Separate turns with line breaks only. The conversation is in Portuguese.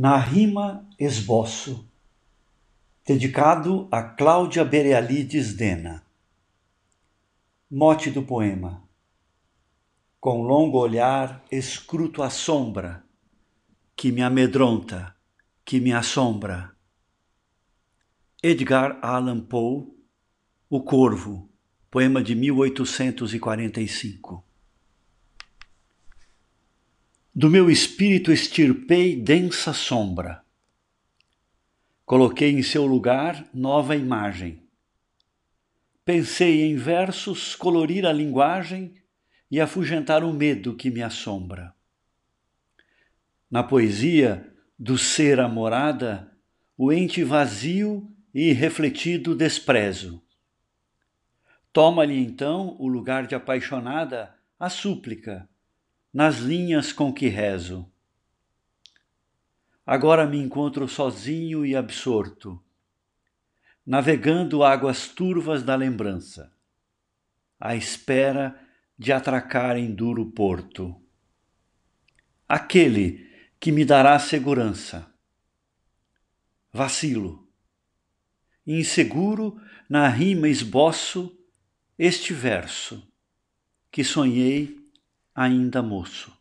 Na rima esboço, dedicado a Cláudia Berealides Dena. Mote do poema. Com longo olhar escruto a sombra que me amedronta, que me assombra. Edgar Allan Poe, O Corvo, poema de 1845. Do meu espírito extirpei densa sombra. Coloquei em seu lugar nova imagem. Pensei em versos colorir a linguagem e afugentar o medo que me assombra. Na poesia do ser a morada, o ente vazio e refletido desprezo. Toma-lhe então o lugar de apaixonada a súplica nas linhas com que rezo. Agora me encontro sozinho e absorto, navegando águas turvas da lembrança, à espera de atracar em duro porto. Aquele que me dará segurança. Vacilo. Inseguro, na rima esboço este verso que sonhei ainda moço.